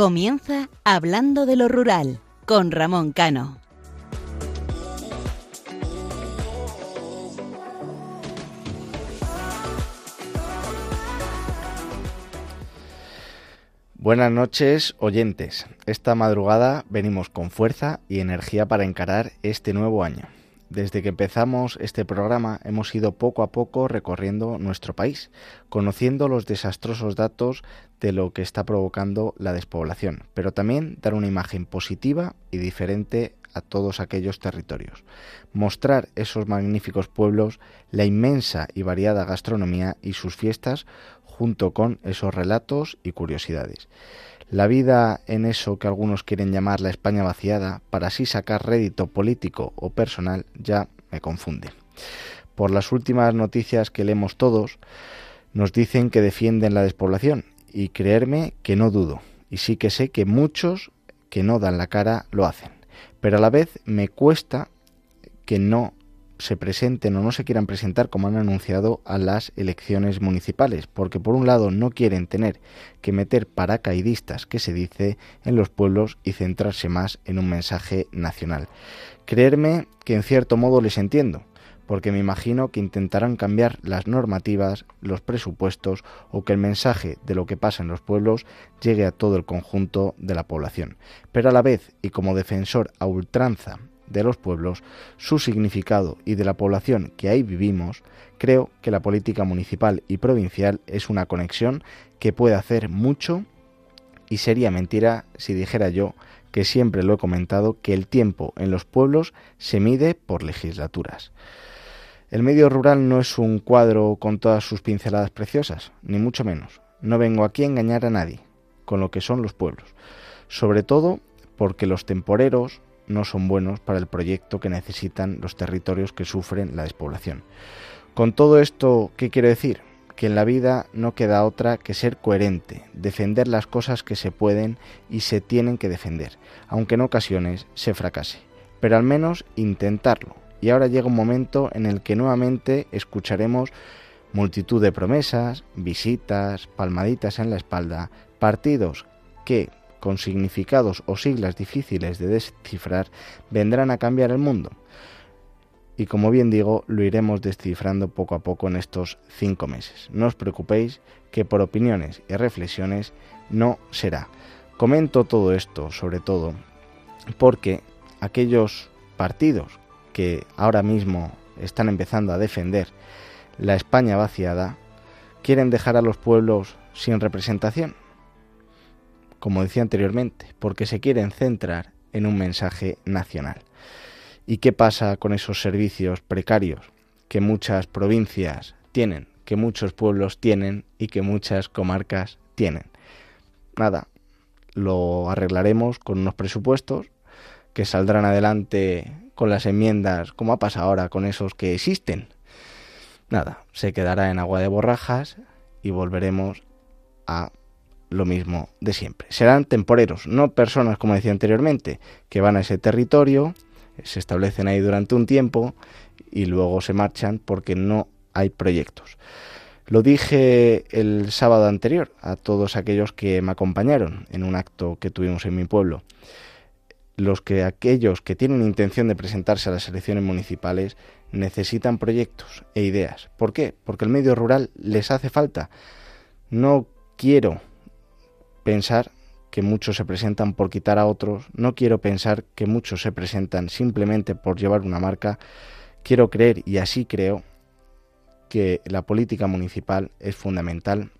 Comienza Hablando de lo Rural con Ramón Cano. Buenas noches, oyentes. Esta madrugada venimos con fuerza y energía para encarar este nuevo año. Desde que empezamos este programa hemos ido poco a poco recorriendo nuestro país, conociendo los desastrosos datos de lo que está provocando la despoblación, pero también dar una imagen positiva y diferente a todos aquellos territorios. Mostrar esos magníficos pueblos, la inmensa y variada gastronomía y sus fiestas junto con esos relatos y curiosidades. La vida en eso que algunos quieren llamar la España vaciada, para así sacar rédito político o personal, ya me confunde. Por las últimas noticias que leemos todos, nos dicen que defienden la despoblación, y creerme que no dudo, y sí que sé que muchos que no dan la cara lo hacen. Pero a la vez me cuesta que no se presenten o no se quieran presentar como han anunciado a las elecciones municipales, porque por un lado no quieren tener que meter paracaidistas, que se dice, en los pueblos y centrarse más en un mensaje nacional. Creerme que en cierto modo les entiendo, porque me imagino que intentarán cambiar las normativas, los presupuestos o que el mensaje de lo que pasa en los pueblos llegue a todo el conjunto de la población. Pero a la vez, y como defensor a ultranza de los pueblos, su significado y de la población que ahí vivimos, creo que la política municipal y provincial es una conexión que puede hacer mucho y sería mentira si dijera yo que siempre lo he comentado que el tiempo en los pueblos se mide por legislaturas. El medio rural no es un cuadro con todas sus pinceladas preciosas, ni mucho menos. No vengo aquí a engañar a nadie con lo que son los pueblos, sobre todo porque los temporeros, no son buenos para el proyecto que necesitan los territorios que sufren la despoblación. Con todo esto, ¿qué quiero decir? Que en la vida no queda otra que ser coherente, defender las cosas que se pueden y se tienen que defender, aunque en ocasiones se fracase, pero al menos intentarlo. Y ahora llega un momento en el que nuevamente escucharemos multitud de promesas, visitas, palmaditas en la espalda, partidos que, con significados o siglas difíciles de descifrar, vendrán a cambiar el mundo. Y como bien digo, lo iremos descifrando poco a poco en estos cinco meses. No os preocupéis que por opiniones y reflexiones no será. Comento todo esto, sobre todo, porque aquellos partidos que ahora mismo están empezando a defender la España vaciada, quieren dejar a los pueblos sin representación como decía anteriormente, porque se quieren centrar en un mensaje nacional. ¿Y qué pasa con esos servicios precarios que muchas provincias tienen, que muchos pueblos tienen y que muchas comarcas tienen? Nada, lo arreglaremos con unos presupuestos que saldrán adelante con las enmiendas, como ha pasado ahora con esos que existen. Nada, se quedará en agua de borrajas y volveremos a lo mismo de siempre. Serán temporeros, no personas, como decía anteriormente, que van a ese territorio, se establecen ahí durante un tiempo y luego se marchan porque no hay proyectos. Lo dije el sábado anterior a todos aquellos que me acompañaron en un acto que tuvimos en mi pueblo. Los que aquellos que tienen intención de presentarse a las elecciones municipales necesitan proyectos e ideas. ¿Por qué? Porque el medio rural les hace falta. No quiero pensar que muchos se presentan por quitar a otros, no quiero pensar que muchos se presentan simplemente por llevar una marca, quiero creer, y así creo, que la política municipal es fundamental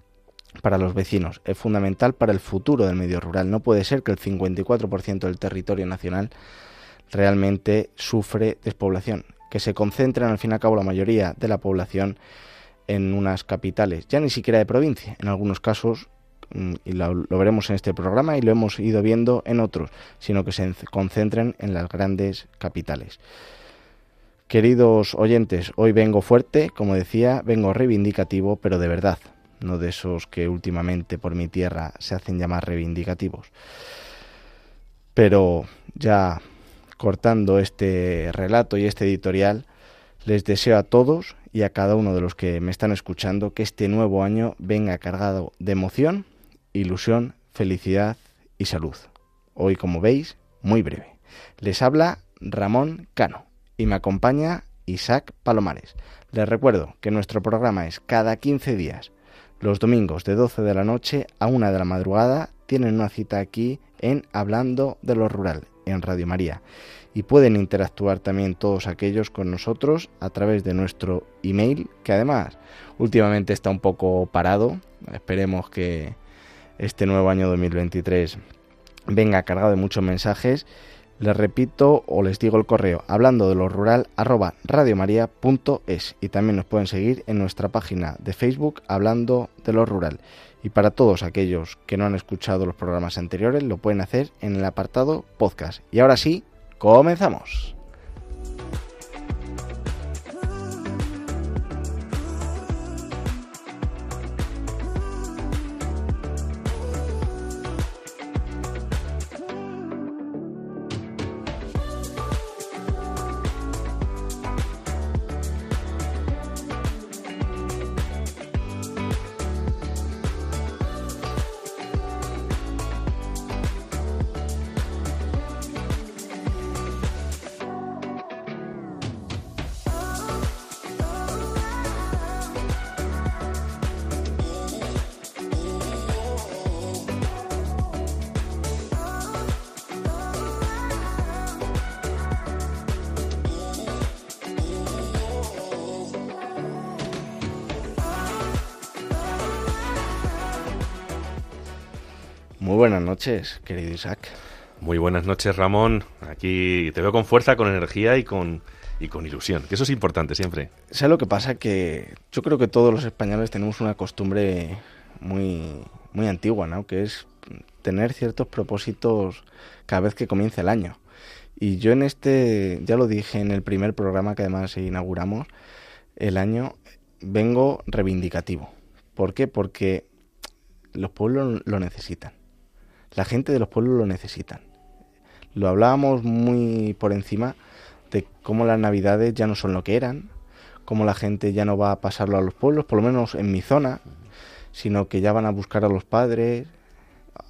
para los vecinos, es fundamental para el futuro del medio rural. No puede ser que el 54% del territorio nacional realmente sufre despoblación, que se concentren al fin y al cabo la mayoría de la población en unas capitales, ya ni siquiera de provincia, en algunos casos y lo, veremos en este programa y lo hemos ido viendo en otros, sino que se concentren en las grandes capitales. Queridos oyentes, hoy vengo fuerte, como decía, vengo reivindicativo, pero de verdad, no de esos que últimamente por mi tierra se hacen llamar reivindicativos. Pero ya cortando este relato y este editorial, les deseo a todos y a cada uno de los que me están escuchando que este nuevo año venga cargado de emoción ilusión, felicidad y salud. Hoy, como veis, muy breve. Les habla Ramón Cano y me acompaña Isaac Palomares. Les recuerdo que nuestro programa es cada 15 días. Los domingos de 12 de la noche a 1 de la madrugada tienen una cita aquí en Hablando de lo Rural, en Radio María. Y pueden interactuar también todos aquellos con nosotros a través de nuestro email, que además últimamente está un poco parado. Esperemos que este nuevo año 2023 venga cargado de muchos mensajes les repito o les digo el correo hablando de lo rural arroba radiomaria.es y también nos pueden seguir en nuestra página de Facebook hablando de lo rural. Y para todos aquellos que no han escuchado los programas anteriores lo pueden hacer en el apartado podcast. Y ahora sí, comenzamos. Buenas noches, querido Isaac. Muy buenas noches, Ramón. Aquí te veo con fuerza, con energía y con, y con ilusión, que eso es importante siempre. ¿Sabes lo que pasa? Que yo creo que todos los españoles tenemos una costumbre muy, muy antigua, ¿no? Que es tener ciertos propósitos cada vez que comienza el año. Y yo en este, ya lo dije en el primer programa que además inauguramos el año, vengo reivindicativo. ¿Por qué? Porque los pueblos lo necesitan. La gente de los pueblos lo necesitan. Lo hablábamos muy por encima de cómo las navidades ya no son lo que eran, cómo la gente ya no va a pasarlo a los pueblos, por lo menos en mi zona, sino que ya van a buscar a los padres,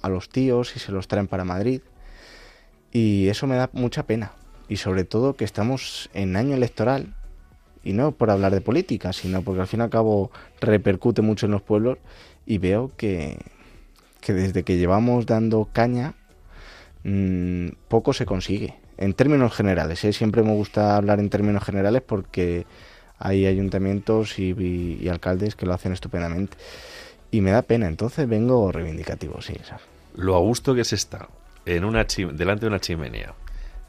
a los tíos y se los traen para Madrid. Y eso me da mucha pena. Y sobre todo que estamos en año electoral, y no por hablar de política, sino porque al fin y al cabo repercute mucho en los pueblos y veo que, que desde que llevamos dando caña mmm, poco se consigue. En términos generales, ¿eh? siempre me gusta hablar en términos generales porque hay ayuntamientos y, alcaldes que lo hacen estupendamente. Y me da pena, entonces vengo reivindicativo, sí. ¿sabes? Lo a gusto que se está en una delante de una chimenea,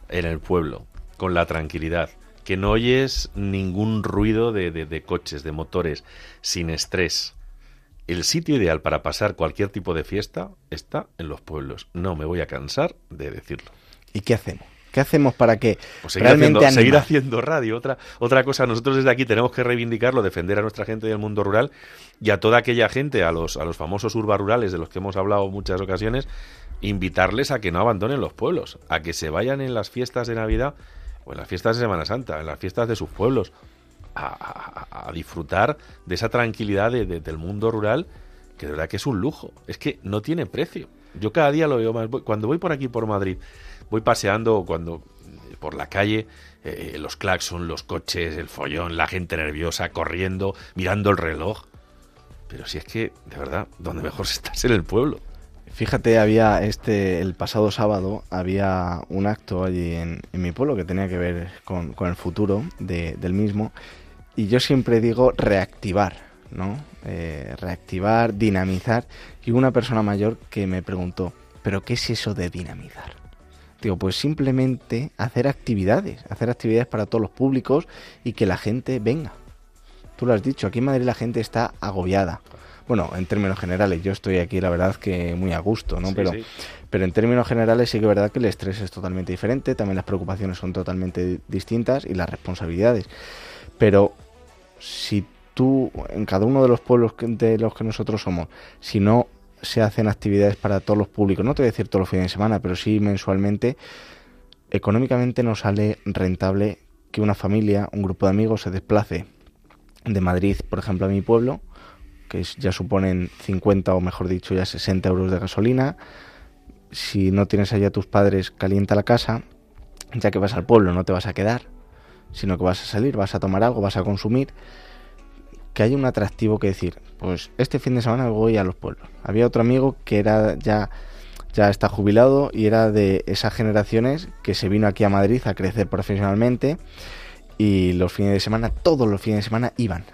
en el pueblo, con la tranquilidad, que no oyes ningún ruido de, de coches, de motores, sin estrés el sitio ideal para pasar cualquier tipo de fiesta está en los pueblos. No me voy a cansar de decirlo. ¿Y qué hacemos? ¿Qué hacemos para que pues seguir, realmente haciendo, seguir haciendo radio? Otra, otra cosa, nosotros desde aquí tenemos que reivindicarlo, defender a nuestra gente del mundo rural y a toda aquella gente, a los, a los famosos urbarurales de los que hemos hablado muchas ocasiones, invitarles a que no abandonen los pueblos, a que se vayan en las fiestas de Navidad o en las fiestas de Semana Santa, en las fiestas de sus pueblos, a, disfrutar de esa tranquilidad de, de, del mundo rural, que de verdad que es un lujo. Es que no tiene precio. Yo cada día lo veo más. Cuando voy por aquí, por Madrid, voy paseando cuando por la calle, eh, los claxons, los coches, el follón, la gente nerviosa, corriendo, mirando el reloj. Pero si es que, de verdad, donde mejor se está es en el pueblo. Fíjate, había este, el pasado sábado, había un acto allí en, mi pueblo que tenía que ver con, con el futuro de, del mismo. Y yo siempre digo reactivar, ¿no? Eh, reactivar, dinamizar. Y una persona mayor que me preguntó, ¿pero qué es eso de dinamizar? Digo, pues simplemente hacer actividades, hacer actividades para todos los públicos y que la gente venga. Tú lo has dicho, aquí en Madrid la gente está agobiada. Bueno, en términos generales, yo estoy aquí, la verdad, que muy a gusto, ¿no? Sí, pero, sí. pero en términos generales sí que es verdad que el estrés es totalmente diferente, también las preocupaciones son totalmente distintas y las responsabilidades. Pero si tú, en cada uno de los pueblos de los que nosotros somos, si no se hacen actividades para todos los públicos, no te voy a decir todos los fines de semana, pero sí mensualmente, económicamente no sale rentable que una familia, un grupo de amigos se desplace de Madrid, por ejemplo, a mi pueblo, que ya suponen 50 o mejor dicho ya 60 euros de gasolina, si no tienes allá a tus padres, calienta la casa, ya que vas al pueblo no te vas a quedar, sino que vas a salir, vas a tomar algo, vas a consumir, que hay un atractivo que decir, pues este fin de semana voy a los pueblos. Había otro amigo que era ya ya está jubilado y era de esas generaciones que se vino aquí a Madrid a crecer profesionalmente y los fines de semana, todos los fines de semana iban.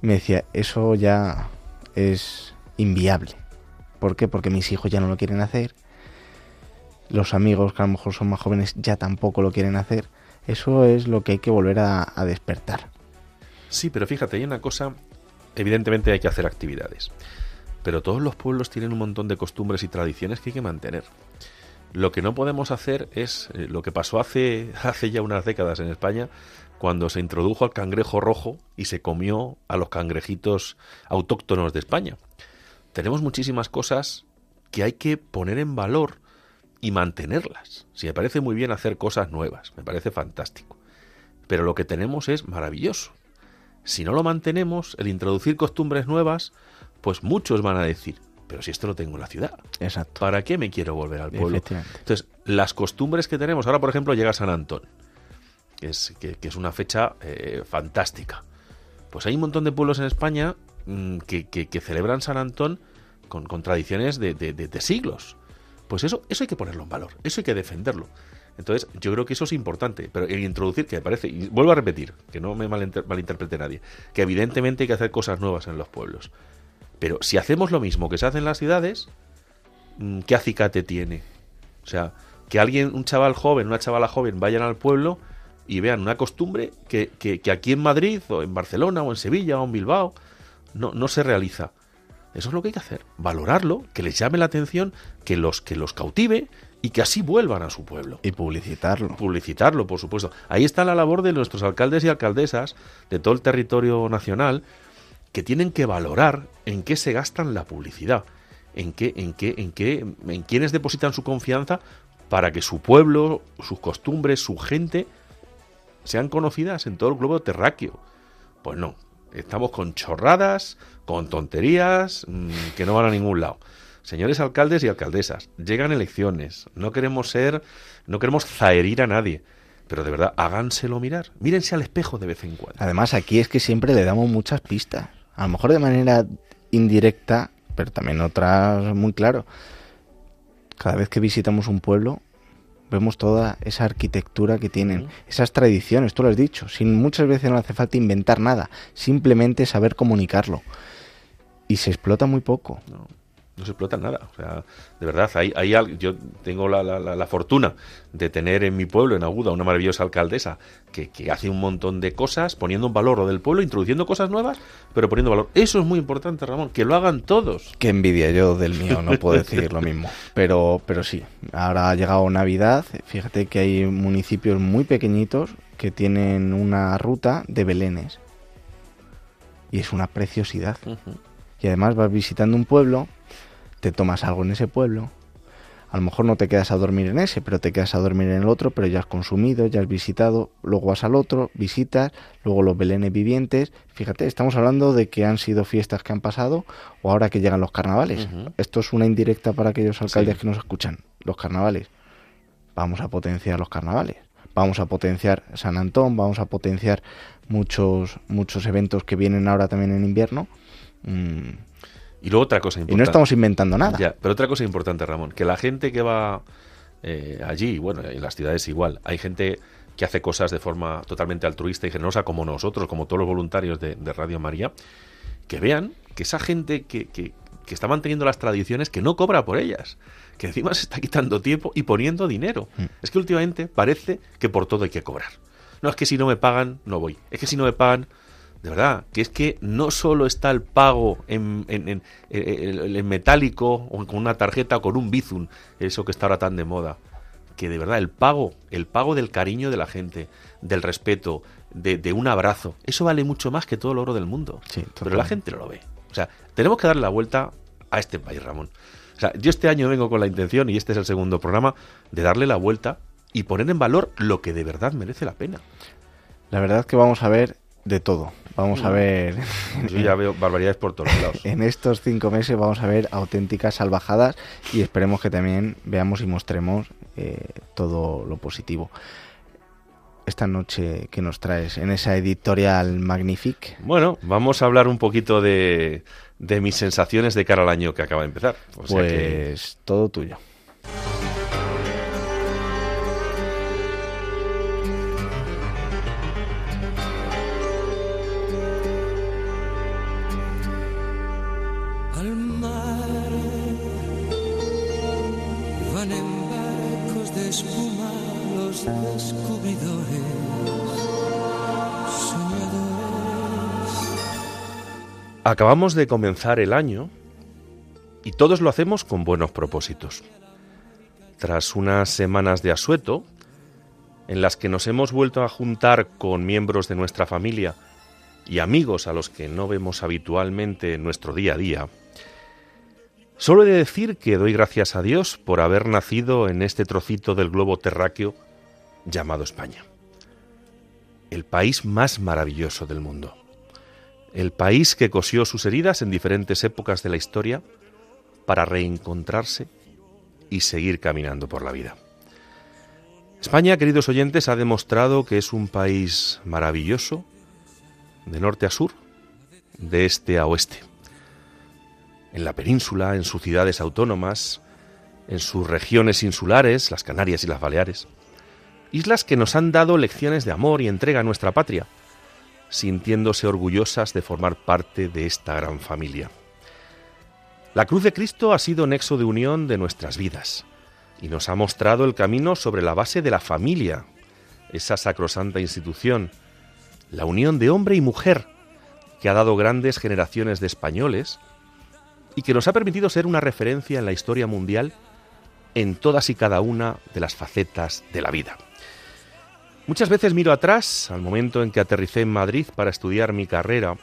Me decía, eso ya es inviable. ¿Por qué? Porque mis hijos ya no lo quieren hacer. Los amigos que a lo mejor son más jóvenes ya tampoco lo quieren hacer. Eso es lo que hay que volver a, despertar. Sí, pero fíjate, hay una cosa, evidentemente hay que hacer actividades. Pero todos los pueblos tienen un montón de costumbres y tradiciones que hay que mantener. Lo que no podemos hacer es eh, lo que pasó hace, hace ya unas décadas en España, cuando se introdujo al cangrejo rojo y se comió a los cangrejitos autóctonos de España. Tenemos muchísimas cosas que hay que poner en valor y mantenerlas. Si me parece muy bien hacer cosas nuevas, me parece fantástico. Pero lo que tenemos es maravilloso. Si no lo mantenemos, el introducir costumbres nuevas pues muchos van a decir, pero si esto lo tengo en la ciudad. Exacto. ¿Para qué me quiero volver al pueblo? Entonces, las costumbres que tenemos, ahora por ejemplo llega San Antón, que es, que, es una fecha eh, fantástica. Pues hay un montón de pueblos en España mm, que, celebran San Antón con, tradiciones de, siglos. Pues eso, eso hay que ponerlo en valor, eso hay que defenderlo. Entonces, yo creo que eso es importante, pero el introducir, que me parece, y vuelvo a repetir, que no me malinterprete nadie, que evidentemente hay que hacer cosas nuevas en los pueblos. Pero si hacemos lo mismo que se hace en las ciudades, mm, ¿qué acicate tiene? O sea, que alguien, un chaval joven, una chavala joven vayan al pueblo y vean una costumbre que, aquí en Madrid o en Barcelona o en Sevilla o en Bilbao no, no se realiza. Eso es lo que hay que hacer, valorarlo, que les llame la atención, que los, que los cautive y que así vuelvan a su pueblo. Y publicitarlo. Publicitarlo, por supuesto. Ahí está la labor de nuestros alcaldes y alcaldesas de todo el territorio nacional, que tienen que valorar en qué se gastan la publicidad, en qué, en qué, en qué, en quiénes depositan su confianza para que su pueblo, sus costumbres, su gente sean conocidas en todo el globo terráqueo. Pues no, estamos con chorradas, con tonterías mm, que no van a ningún lado. Señores alcaldes y alcaldesas, llegan elecciones, no queremos ser, no queremos zaherir a nadie pero de verdad, háganselo mirar. Mírense al espejo de vez en cuando. Además, aquí es que siempre le damos muchas pistas a lo mejor de manera indirecta, pero también otras muy claro. Cada vez que visitamos un pueblo, vemos toda esa arquitectura que tienen, esas tradiciones, tú lo has dicho, sin muchas veces no hace falta inventar nada, simplemente saber comunicarlo. Y se explota muy poco. No se explota nada. O sea, de verdad, hay, hay yo tengo la, la, fortuna de tener en mi pueblo, en Aguda, una maravillosa alcaldesa que, que, hace un montón de cosas, poniendo un valor lo del pueblo, introduciendo cosas nuevas, pero poniendo valor. Eso es muy importante, Ramón, que lo hagan todos. Qué envidia yo del mío, no puedo decir lo mismo. Pero, pero sí, ahora ha llegado Navidad, fíjate que hay municipios muy pequeñitos que tienen una ruta de belenes. Y es una preciosidad. Y además vas visitando un pueblo te tomas algo en ese pueblo. A lo mejor no te quedas a dormir en ese, pero te quedas a dormir en el otro, pero ya has consumido, ya has visitado, luego vas al otro, visitas, luego los belenes vivientes. Fíjate, estamos hablando de que han sido fiestas que han pasado o ahora que llegan los carnavales. Esto es una indirecta para aquellos alcaldes que nos escuchan. Los carnavales. Vamos a potenciar los carnavales. Vamos a potenciar San Antón, vamos a potenciar muchos, muchos eventos que vienen ahora también en invierno. Mm, y luego otra cosa importante. Y no estamos inventando nada. Ya, pero otra cosa importante, Ramón, que la gente que va eh, allí, bueno, en las ciudades igual, hay gente que hace cosas de forma totalmente altruista y generosa, como nosotros, como todos los voluntarios de, Radio María, que vean que esa gente que, que, que, está manteniendo las tradiciones, que no cobra por ellas, que encima se está quitando tiempo y poniendo dinero. Mm. Es que últimamente parece que por todo hay que cobrar. No es que si no me pagan, no voy. Es que si no me pagan, de verdad, que es que no solo está el pago en, en, metálico o con una tarjeta o con un bizum, eso que está ahora tan de moda, que de verdad el pago, el pago del cariño de la gente, del respeto, de, un abrazo, eso vale mucho más que todo el oro del mundo. Pero la gente no lo ve. O sea, tenemos que darle la vuelta a este país, Ramón. O sea, yo este año vengo con la intención, y este es el segundo programa, de darle la vuelta y poner en valor lo que de verdad merece la pena. La verdad que vamos a ver de todo. Vamos a mm. ver. Yo ya veo barbaridades por todos lados. en estos cinco meses vamos a ver auténticas salvajadas y esperemos que también veamos y mostremos eh, todo lo positivo. Esta noche que nos traes en esa editorial Magnifique. Bueno, vamos a hablar un poquito de, de mis sensaciones de cara al año que acaba de empezar. pues todo tuyo. Acabamos de comenzar el año y todos lo hacemos con buenos propósitos. Tras unas semanas de asueto, en las que nos hemos vuelto a juntar con miembros de nuestra familia y amigos a los que no vemos habitualmente en nuestro día a día, solo he de decir que doy gracias a Dios por haber nacido en este trocito del globo terráqueo llamado España, el país más maravilloso del mundo el país que cosió sus heridas en diferentes épocas de la historia para reencontrarse y seguir caminando por la vida. España, queridos oyentes, ha demostrado que es un país maravilloso, de norte a sur, de este a oeste. En la península, en sus ciudades autónomas, en sus regiones insulares, las Canarias y las Baleares. Islas que nos han dado lecciones de amor y entrega a nuestra patria, sintiéndose orgullosas de formar parte de esta gran familia. La cruz de Cristo ha sido nexo de unión de nuestras vidas y nos ha mostrado el camino sobre la base de la familia, esa sacrosanta institución, la unión de hombre y mujer, que ha dado grandes generaciones de españoles y que nos ha permitido ser una referencia en la historia mundial en todas y cada una de las facetas de la vida. Muchas veces miro atrás, al momento en que aterricé en Madrid para estudiar mi carrera,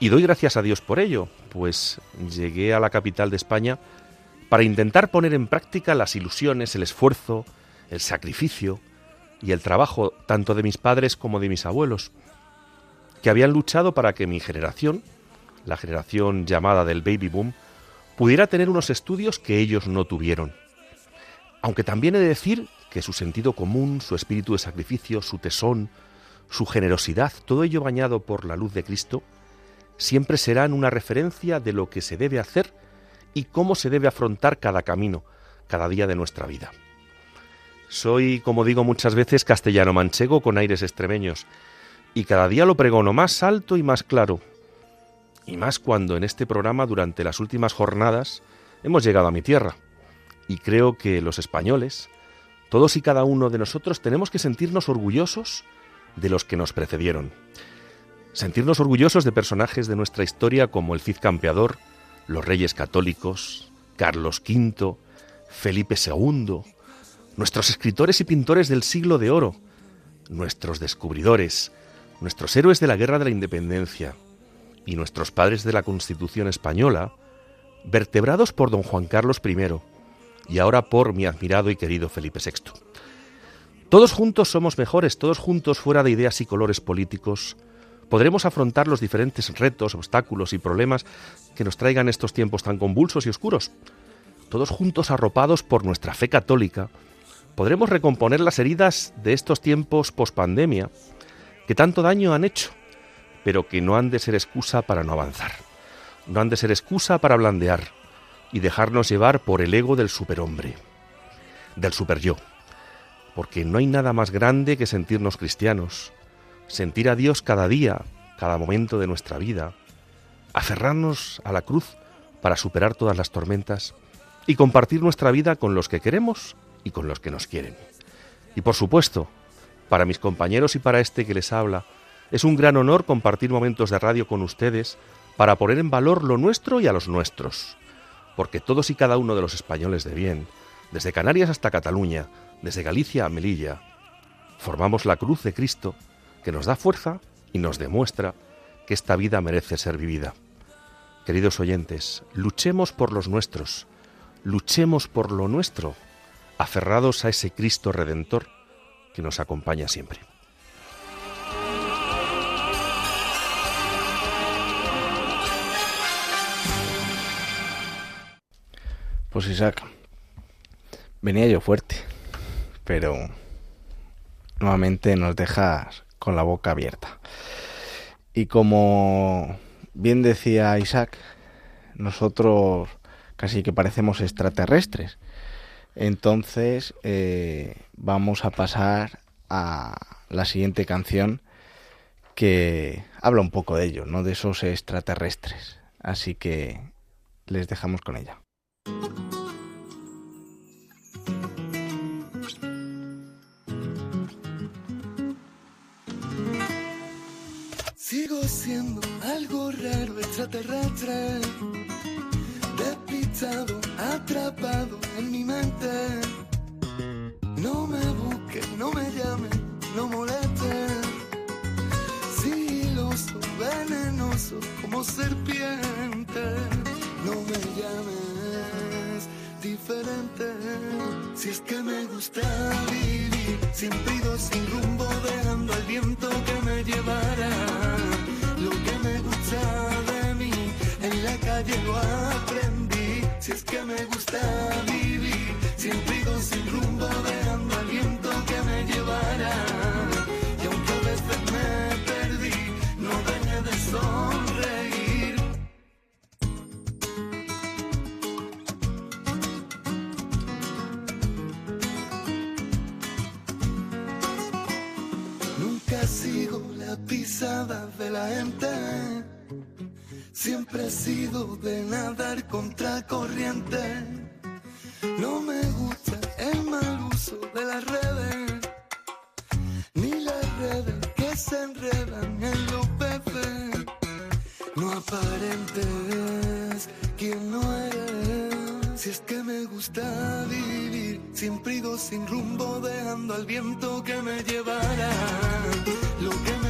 y doy gracias a Dios por ello, pues llegué a la capital de España para intentar poner en práctica las ilusiones, el esfuerzo, el sacrificio y el trabajo tanto de mis padres como de mis abuelos, que habían luchado para que mi generación, la generación llamada del baby boom, pudiera tener unos estudios que ellos no tuvieron. Aunque también he de decir que su sentido común, su espíritu de sacrificio, su tesón, su generosidad, todo ello bañado por la luz de Cristo, siempre serán una referencia de lo que se debe hacer y cómo se debe afrontar cada camino, cada día de nuestra vida. Soy, como digo muchas veces, castellano manchego con aires extremeños, y cada día lo pregono más alto y más claro, y más cuando en este programa durante las últimas jornadas hemos llegado a mi tierra, y creo que los españoles, todos y cada uno de nosotros tenemos que sentirnos orgullosos de los que nos precedieron. Sentirnos orgullosos de personajes de nuestra historia como el Cid Campeador, los Reyes Católicos, Carlos V, Felipe II, nuestros escritores y pintores del siglo de oro, nuestros descubridores, nuestros héroes de la Guerra de la Independencia y nuestros padres de la Constitución española, vertebrados por don Juan Carlos I, y ahora por mi admirado y querido Felipe VI. Todos juntos somos mejores, todos juntos fuera de ideas y colores políticos, podremos afrontar los diferentes retos, obstáculos y problemas que nos traigan estos tiempos tan convulsos y oscuros. Todos juntos arropados por nuestra fe católica, podremos recomponer las heridas de estos tiempos pospandemia que tanto daño han hecho, pero que no han de ser excusa para no avanzar, no han de ser excusa para blandear, y dejarnos llevar por el ego del superhombre, del superyo. Porque no hay nada más grande que sentirnos cristianos, sentir a Dios cada día, cada momento de nuestra vida, aferrarnos a la cruz para superar todas las tormentas y compartir nuestra vida con los que queremos y con los que nos quieren. Y por supuesto, para mis compañeros y para este que les habla, es un gran honor compartir momentos de radio con ustedes para poner en valor lo nuestro y a los nuestros porque todos y cada uno de los españoles de bien, desde Canarias hasta Cataluña, desde Galicia a Melilla, formamos la cruz de Cristo que nos da fuerza y nos demuestra que esta vida merece ser vivida. Queridos oyentes, luchemos por los nuestros, luchemos por lo nuestro, aferrados a ese Cristo Redentor que nos acompaña siempre. Pues Isaac, venía yo fuerte, pero nuevamente nos dejas con la boca abierta. Y como bien decía Isaac, nosotros casi que parecemos extraterrestres. Entonces eh, vamos a pasar a la siguiente canción que habla un poco de ello, ¿no? De esos extraterrestres. Así que les dejamos con ella. Sigo siendo algo raro, extraterrestre, despistado, atrapado en mi mente. No me busques, no me llames, no molestes. Sigiloso, venenoso como serpiente. No me llames Si es que me gusta vivir, siempre ido sin rumbo, dejando al viento que me llevara. Lo que me gusta de mí, en la calle lo aprendí. Si es que me gusta vivir, siempre ido sin rumbo, dejando al viento que me llevara. De la gente. Siempre he sido de nadar contra corriente. No me gusta el mal uso de las redes, ni las redes que se enredan en los peces. No aparentes quien no eres. Si es que me gusta vivir, siempre ido sin rumbo, dejando al viento que me llevara. Lo que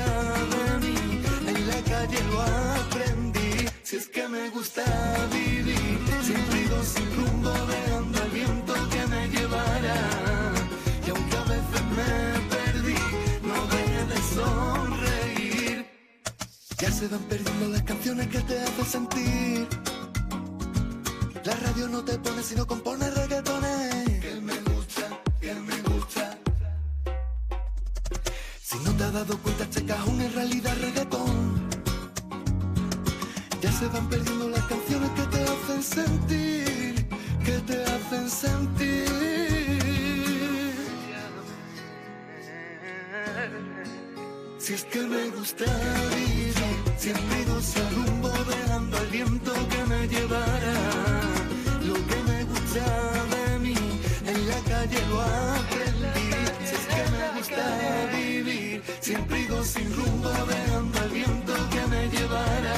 en la calle lo aprendí. Si es que me gusta vivir, siempre ido sin rumbo, dejando al viento que me llevara. Y aunque a veces me perdí, no dejé de sonreír. Ya se van perdiendo las canciones que te hacen sentir. La radio no te pone sino compone reggaetones. Dado cuenta, checa un en realidad reggaetón. Ya se van perdiendo las canciones que te hacen sentir, que te hacen sentir. Si es que me gusta vivir, siempre sin rumbo, dejando al viento que siempre ido sin rumbo, dejando al viento que me llevara.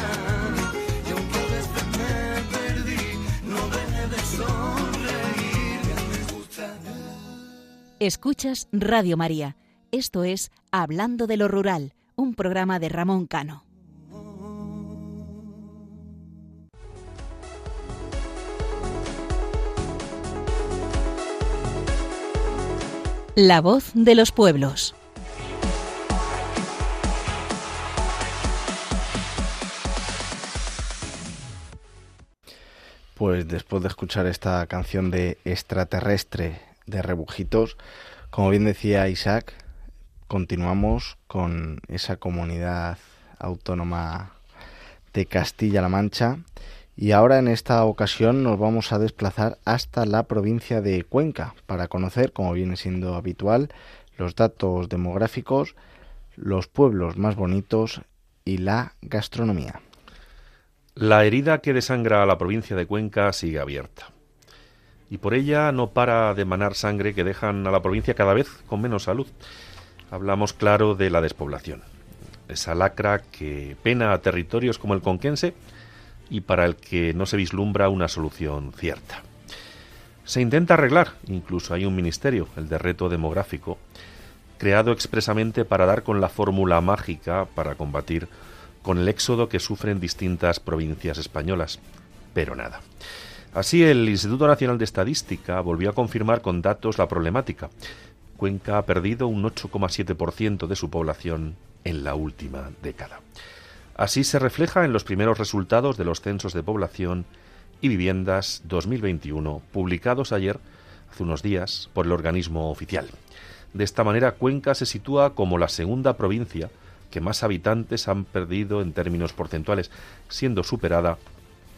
Y aunque veces me perdí, no dejé de sonreír. Me gusta. Escuchas Radio María. Esto es Hablando de lo Rural, un programa de Ramón Cano. La voz de los pueblos. Pues después de escuchar esta canción de extraterrestre de Rebujitos, como bien decía Isaac, continuamos con esa comunidad autónoma de Castilla-La Mancha y ahora en esta ocasión nos vamos a desplazar hasta la provincia de Cuenca para conocer, como viene siendo habitual, los datos demográficos, los pueblos más bonitos y la gastronomía. La herida que desangra a la provincia de Cuenca sigue abierta. Y por ella no para de manar sangre que dejan a la provincia cada vez con menos salud. Hablamos, claro, de la despoblación. Esa lacra que pena a territorios como el conquense y para el que no se vislumbra una solución cierta. Se intenta arreglar, incluso hay un ministerio, el de reto demográfico, creado expresamente para dar con la fórmula mágica para combatir con el éxodo que sufren distintas provincias españolas. Pero nada. Así, el Instituto Nacional de Estadística volvió a confirmar con datos la problemática. Cuenca ha perdido un 8,7% de su población en la última década. Así se refleja en los primeros resultados de los censos de población y Viviendas 2021, publicados ayer, hace unos días, por el organismo oficial. De esta manera, Cuenca se sitúa como la segunda provincia que más habitantes han perdido en términos porcentuales, siendo superada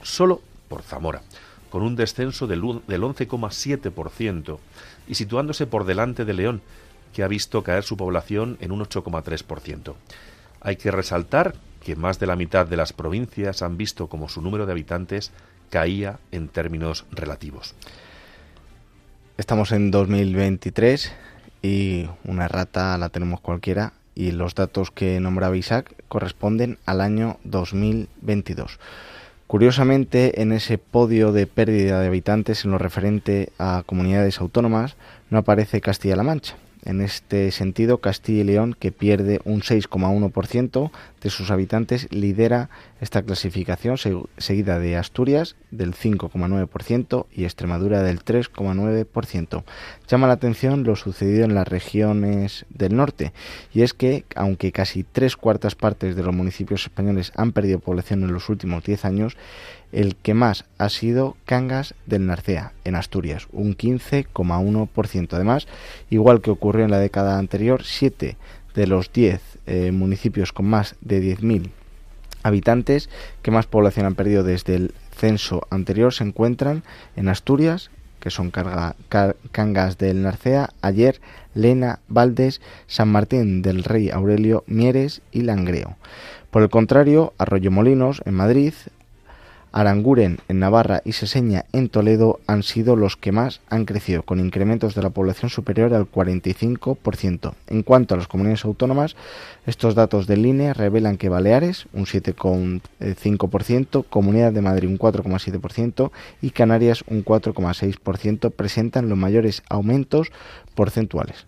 solo por Zamora, con un descenso del 11,7% y situándose por delante de León, que ha visto caer su población en un 8,3%. Hay que resaltar que más de la mitad de las provincias han visto como su número de habitantes caía en términos relativos. Estamos en 2023 y una rata la tenemos cualquiera y los datos que nombraba Isaac corresponden al año 2022. Curiosamente, en ese podio de pérdida de habitantes en lo referente a comunidades autónomas no aparece Castilla-La Mancha. En este sentido, Castilla y León, que pierde un 6,1% de sus habitantes, lidera esta clasificación, seguida de Asturias del 5,9% y Extremadura del 3,9%. Llama la atención lo sucedido en las regiones del norte, y es que, aunque casi tres cuartas partes de los municipios españoles han perdido población en los últimos 10 años, el que más ha sido Cangas del Narcea, en Asturias, un 15,1%. Además, igual que ocurrió en la década anterior, 7 de los 10 eh, municipios con más de 10.000 habitantes que más población han perdido desde el censo anterior se encuentran en Asturias, que son Cangas del Narcea, Ayer, Lena, Valdes, San Martín del Rey Aurelio, Mieres y Langreo. Por el contrario, Arroyo Molinos, en Madrid, Aranguren en Navarra y Seseña en Toledo han sido los que más han crecido, con incrementos de la población superior al 45%. En cuanto a las comunidades autónomas, estos datos del INE revelan que Baleares, un 7,5%, Comunidad de Madrid, un 4,7% y Canarias, un 4,6%, presentan los mayores aumentos porcentuales.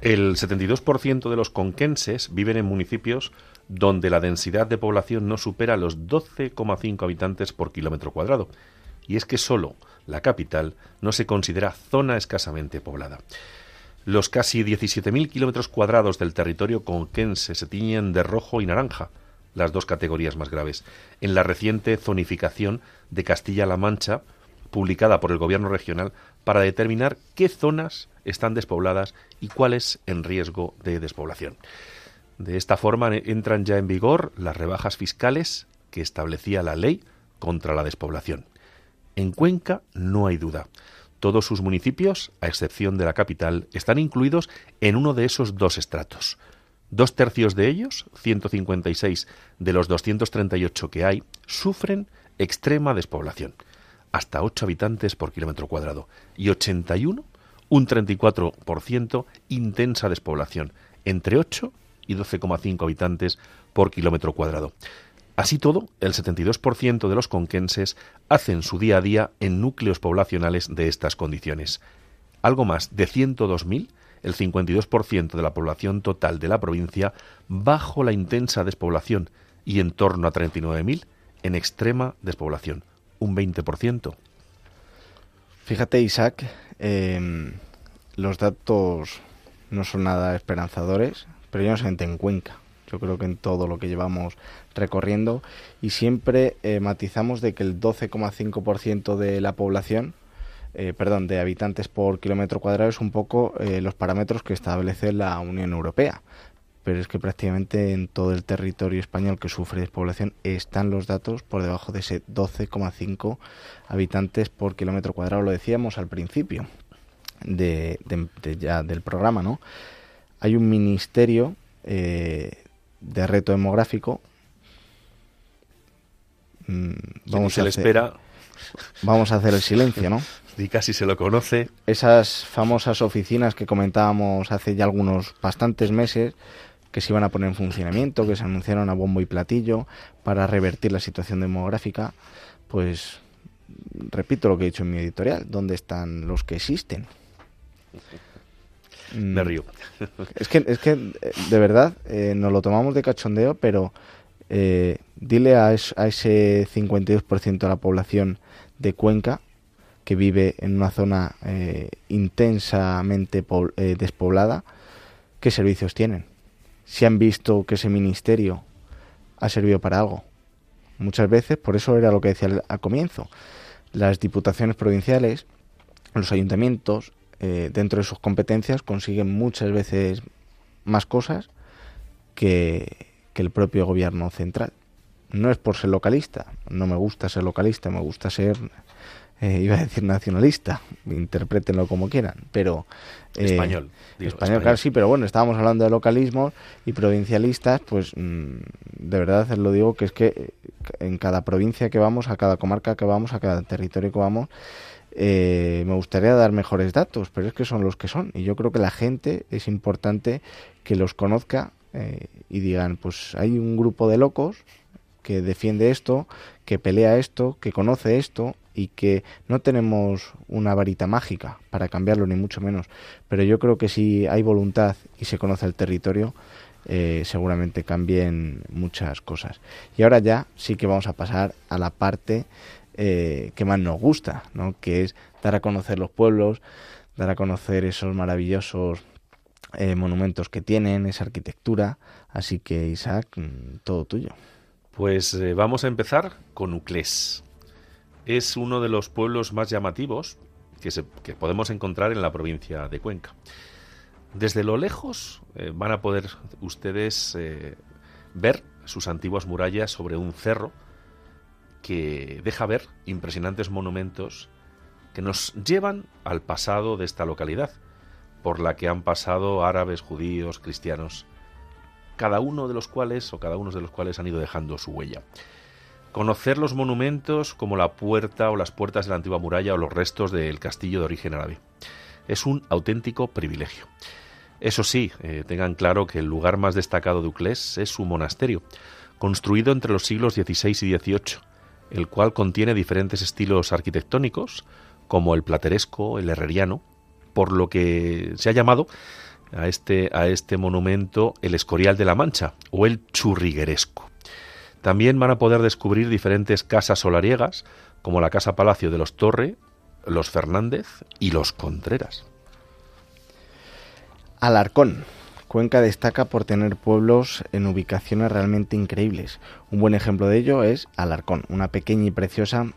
El 72% de los conquenses viven en municipios donde la densidad de población no supera los 12,5 habitantes por kilómetro cuadrado. Y es que solo la capital no se considera zona escasamente poblada. Los casi 17.000 kilómetros cuadrados del territorio conquense se tiñen de rojo y naranja, las dos categorías más graves, en la reciente zonificación de Castilla-La Mancha, publicada por el Gobierno regional para determinar qué zonas están despobladas y cuáles en riesgo de despoblación. De esta forma entran ya en vigor las rebajas fiscales que establecía la ley contra la despoblación. En Cuenca no hay duda. Todos sus municipios, a excepción de la capital, están incluidos en uno de esos dos estratos. Dos tercios de ellos, 156 de los 238 que hay, sufren extrema despoblación, hasta 8 habitantes por kilómetro cuadrado, y 81, un 34%, intensa despoblación, entre 8 y 12,5 habitantes por kilómetro cuadrado. Así todo, el 72% de los conquenses hacen su día a día en núcleos poblacionales de estas condiciones. Algo más de 102.000, el 52% de la población total de la provincia, bajo la intensa despoblación y en torno a 39.000 en extrema despoblación, un 20%. Fíjate, Isaac, em, los datos no son nada esperanzadores pero yo no solamente en Cuenca. Yo creo que en todo lo que llevamos recorriendo y siempre eh, matizamos de que el 12,5% de la población, eh, perdón, de habitantes por kilómetro cuadrado es un poco eh, los parámetros que establece la Unión Europea. Pero es que prácticamente en todo el territorio español que sufre despoblación están los datos por debajo de ese 12,5 habitantes por kilómetro cuadrado. Lo decíamos al principio de, de ya del programa, ¿no? Hay un ministerio eh, de reto demográfico. Mm, vamos se le espera. Vamos a hacer el silencio, ¿no? Y casi se lo conoce. Esas famosas oficinas que comentábamos hace ya algunos bastantes meses que se iban a poner en funcionamiento, que se anunciaron a bombo y platillo para revertir la situación demográfica, pues repito lo que he dicho en mi editorial, ¿dónde están los que existen? Me mm. río. Es que, es que de verdad, eh, nos lo tomamos de cachondeo, pero eh, dile a, a ese 52% de la población de Cuenca que vive en una zona eh, intensamente despoblada, ¿qué servicios tienen? Si han visto que ese ministerio ha servido para algo. Muchas veces, por eso era lo que decía al, al comienzo, las diputaciones provinciales, los ayuntamientos, eh, dentro de sus competencias, consiguen muchas veces más cosas que, que el propio gobierno central. No es por ser localista, no me gusta ser localista, me gusta ser eh, iba a decir nacionalista, interprétenlo como quieran, pero... Eh, español. español, claro, sí, pero bueno, estábamos hablando de localismos y provincialistas, pues mm, de verdad lo digo que es que en cada provincia que vamos, a cada comarca que vamos, a cada territorio que vamos, me gustaría dar mejores datos, pero es que son los que son. Y yo creo que la gente es importante que los conozca y digan, pues hay un grupo de locos que defiende esto, que pelea esto, que conoce esto y que no tenemos una varita mágica para cambiarlo, ni mucho menos. Pero yo creo que si hay voluntad y se conoce el territorio, eh, seguramente cambien muchas cosas. Y ahora ya sí que vamos a pasar a la parte eh, que más nos gusta, ¿no? que es dar a conocer los pueblos, dar a conocer esos maravillosos eh, monumentos que tienen, esa arquitectura. Así que Isaac, mm, todo tuyo. Pues vamos a empezar con Uclés es uno de los pueblos más llamativos que, podemos encontrar en la provincia de Cuenca. Desde lo lejos eh, van a poder ustedes eh, ver sus antiguas murallas sobre un cerro que deja ver impresionantes monumentos que nos llevan al pasado de esta localidad, por la que han pasado árabes, judíos, cristianos, cada uno de los cuales o cada uno de los cuales han ido dejando su huella. Conocer los monumentos como la puerta o las puertas de la antigua muralla o los restos del castillo de origen árabe. Es un auténtico privilegio. Eso sí, eh, tengan claro que el lugar más destacado de Uclés es su monasterio, construido entre los siglos XVI y XVIII, el cual contiene diferentes estilos arquitectónicos, como el plateresco, el herreriano, por lo que se ha llamado a este, a este monumento el Escorial de la Mancha o el Churrigueresco. También van a poder descubrir diferentes casas solariegas, como la Casa Palacio de los Torre, los Fernández y los Contreras. Alarcón. Cuenca destaca por tener pueblos en ubicaciones realmente increíbles. Un buen ejemplo de ello es Alarcón, una pequeña y preciosa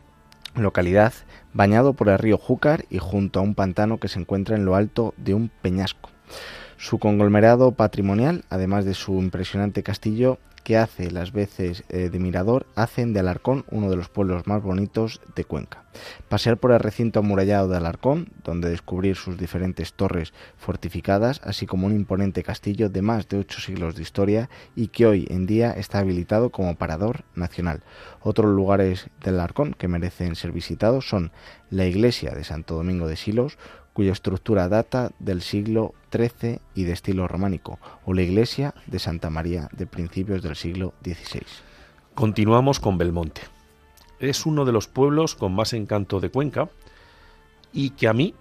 localidad bañado por el río Júcar y junto a un pantano que se encuentra en lo alto de un peñasco. Su conglomerado patrimonial, además de su impresionante castillo, que hace las veces eh, de mirador, hacen de Alarcón uno de los pueblos más bonitos de Cuenca. Pasear por el recinto amurallado de Alarcón, donde descubrir sus diferentes torres fortificadas, así como un imponente castillo de más de ocho siglos de historia y que hoy en día está habilitado como parador nacional. Otros lugares del Alarcón que merecen ser visitados son la iglesia de Santo Domingo de Silos, cuya estructura data del siglo XIII y de estilo románico, o la iglesia de Santa María de principios del siglo XVI. Continuamos con Belmonte. Es uno de los pueblos con más encanto de Cuenca y que a mí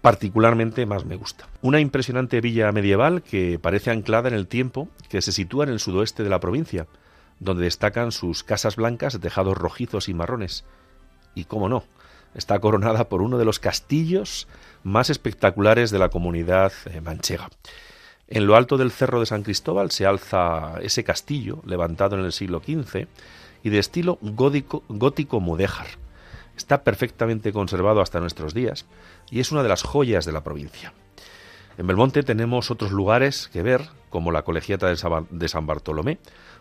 particularmente más me gusta. Una impresionante villa medieval que parece anclada en el tiempo, que se sitúa en el sudoeste de la provincia, donde destacan sus casas blancas tejados rojizos y marrones. Y cómo no, está coronada por uno de los castillos más espectaculares de la comunidad eh, manchega. En lo alto del cerro de San Cristóbal se alza ese castillo, levantado en el siglo XV, y de estilo gótico, gótico mudéjar. Está perfectamente conservado hasta nuestros días y es una de las joyas de la provincia. En Belmonte tenemos otros lugares que ver, como la colegiata de San Bartolomé,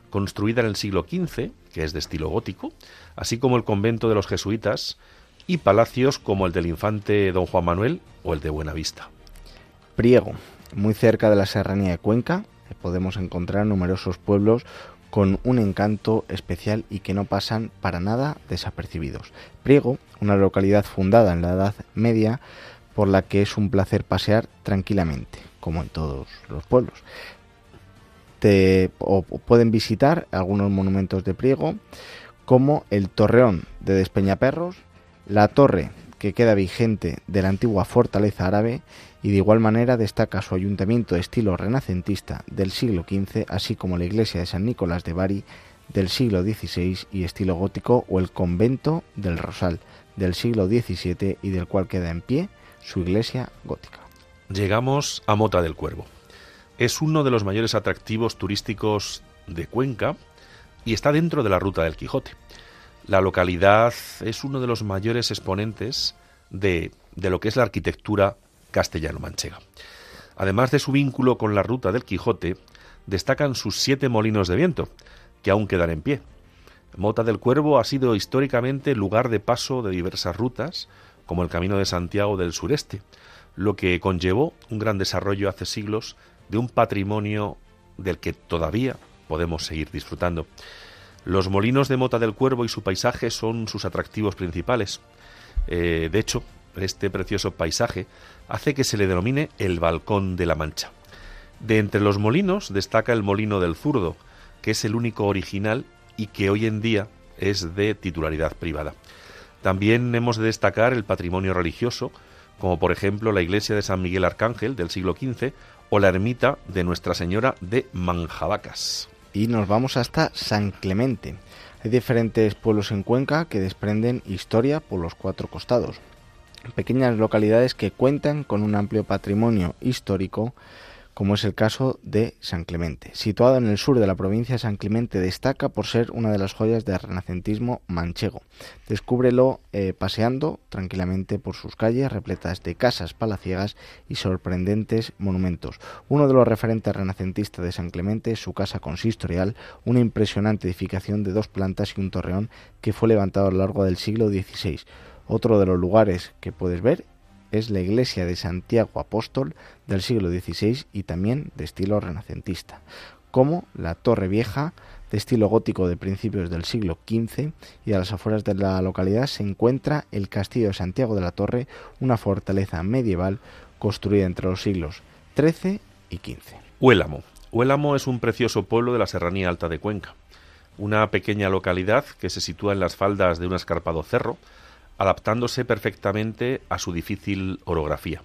construida en el siglo XV, que es de estilo gótico, así como el convento de los jesuitas, y palacios como el del infante don Juan Manuel o el de Buenavista. Priego, muy cerca de la serranía de Cuenca, podemos encontrar numerosos pueblos con un encanto especial y que no pasan para nada desapercibidos. Priego, una localidad fundada en la Edad Media, por la que es un placer pasear tranquilamente, como en todos los pueblos. Te, o pueden visitar algunos monumentos de Priego, como el Torreón de Despeñaperros, la torre que queda vigente de la antigua fortaleza árabe y de igual manera destaca su ayuntamiento de estilo renacentista del siglo XV, así como la iglesia de San Nicolás de Bari del siglo XVI y estilo gótico o el convento del Rosal del siglo XVII y del cual queda en pie su iglesia gótica. Llegamos a Mota del Cuervo. Es uno de los mayores atractivos turísticos de Cuenca y está dentro de la ruta del Quijote. La localidad es uno de los mayores exponentes de, de lo que es la arquitectura castellano-manchega. Además de su vínculo con la ruta del Quijote, destacan sus siete molinos de viento, que aún quedan en pie. Mota del Cuervo ha sido históricamente lugar de paso de diversas rutas, como el Camino de Santiago del Sureste, lo que conllevó un gran desarrollo hace siglos de un patrimonio del que todavía podemos seguir disfrutando. Los molinos de Mota del Cuervo y su paisaje son sus atractivos principales. Eh, de hecho, este precioso paisaje hace que se le denomine el Balcón de la Mancha. De entre los molinos destaca el Molino del Zurdo, que es el único original y que hoy en día es de titularidad privada. También hemos de destacar el patrimonio religioso, como por ejemplo la iglesia de San Miguel Arcángel del siglo XV o la ermita de Nuestra Señora de Manjabacas. Y nos vamos hasta San Clemente. Hay diferentes pueblos en Cuenca que desprenden historia por los cuatro costados. Pequeñas localidades que cuentan con un amplio patrimonio histórico como es el caso de San Clemente. Situado en el sur de la provincia, San Clemente destaca por ser una de las joyas del renacentismo manchego. Descúbrelo eh, paseando tranquilamente por sus calles repletas de casas palaciegas y sorprendentes monumentos. Uno de los referentes renacentistas de San Clemente es su casa consistorial, una impresionante edificación de dos plantas y un torreón que fue levantado a lo largo del siglo XVI. Otro de los lugares que puedes ver es la iglesia de Santiago Apóstol del siglo XVI y también de estilo renacentista, como la Torre Vieja de estilo gótico de principios del siglo XV y a las afueras de la localidad se encuentra el Castillo de Santiago de la Torre, una fortaleza medieval construida entre los siglos XIII y XV. Huélamo. Huélamo es un precioso pueblo de la Serranía Alta de Cuenca, una pequeña localidad que se sitúa en las faldas de un escarpado cerro, adaptándose perfectamente a su difícil orografía.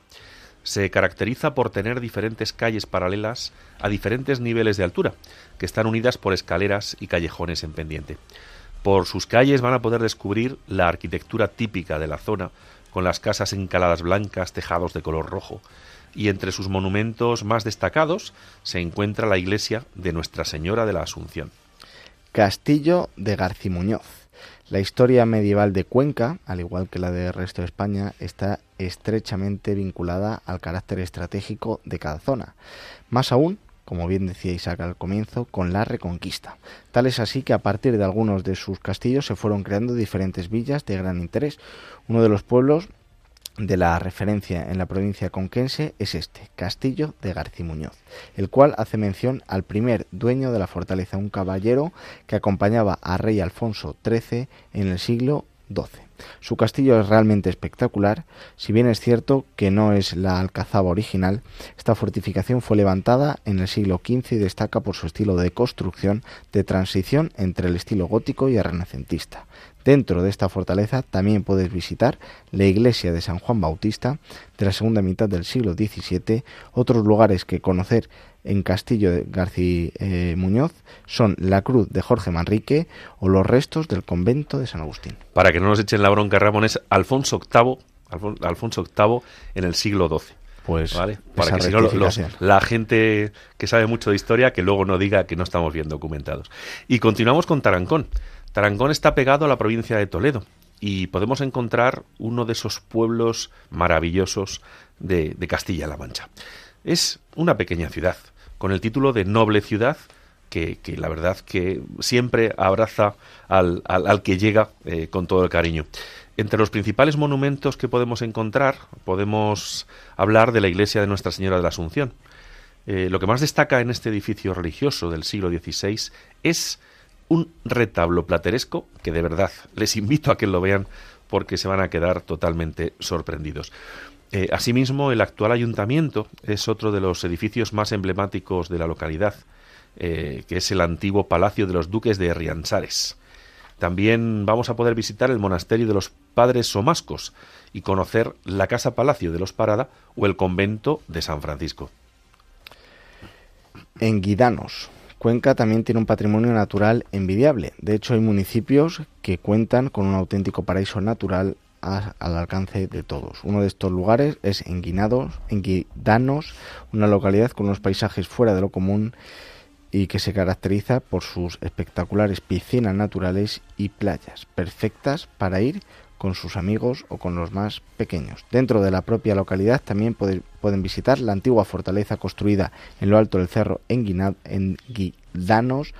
Se caracteriza por tener diferentes calles paralelas a diferentes niveles de altura, que están unidas por escaleras y callejones en pendiente. Por sus calles van a poder descubrir la arquitectura típica de la zona, con las casas encaladas blancas, tejados de color rojo, y entre sus monumentos más destacados se encuentra la iglesia de Nuestra Señora de la Asunción. Castillo de Garcimuñoz. La historia medieval de Cuenca, al igual que la del resto de España, está estrechamente vinculada al carácter estratégico de cada zona. Más aún, como bien decía Isaac al comienzo, con la reconquista. Tal es así que a partir de algunos de sus castillos se fueron creando diferentes villas de gran interés. Uno de los pueblos de la referencia en la provincia conquense es este, Castillo de Garcimuñoz, el cual hace mención al primer dueño de la fortaleza, un caballero que acompañaba a rey Alfonso XIII en el siglo XII. Su castillo es realmente espectacular, si bien es cierto que no es la alcazaba original, esta fortificación fue levantada en el siglo XV y destaca por su estilo de construcción de transición entre el estilo gótico y el renacentista. Dentro de esta fortaleza también puedes visitar la iglesia de San Juan Bautista de la segunda mitad del siglo XVII. Otros lugares que conocer en Castillo de García eh, Muñoz son la cruz de Jorge Manrique o los restos del convento de San Agustín. Para que no nos echen la bronca, Ramón, es Alfonso VIII, Alfonso VIII en el siglo XII. Pues ¿vale? para que si no, la gente que sabe mucho de historia que luego no diga que no estamos bien documentados. Y continuamos con Tarancón. Tarancón está pegado a la provincia de Toledo y podemos encontrar uno de esos pueblos maravillosos de, Castilla-La Mancha. Es una pequeña ciudad, con el título de noble ciudad, que, la verdad que siempre abraza al, que llega eh, con todo el cariño. Entre los principales monumentos que podemos encontrar, podemos hablar de la iglesia de Nuestra Señora de la Asunción. Eh, lo que más destaca en este edificio religioso del siglo XVI es un retablo plateresco que de verdad les invito a que lo vean porque se van a quedar totalmente sorprendidos. Eh, asimismo, el actual ayuntamiento es otro de los edificios más emblemáticos de la localidad, eh, que es el antiguo Palacio de los Duques de Riansares. También vamos a poder visitar el monasterio de los Padres Somascos y conocer la Casa Palacio de los Parada o el convento de San Francisco. En Guidanos, Cuenca también tiene un patrimonio natural envidiable. De hecho, hay municipios que cuentan con un auténtico paraíso natural al alcance de todos. Uno de estos lugares es Enguinados, Enguidanos, una localidad con unos paisajes fuera de lo común y que se caracteriza por sus espectaculares piscinas naturales y playas, perfectas para ir con sus amigos o con los más pequeños. Dentro de la propia localidad también pueden visitar la antigua fortaleza construida en lo alto del cerro en, Guidanos,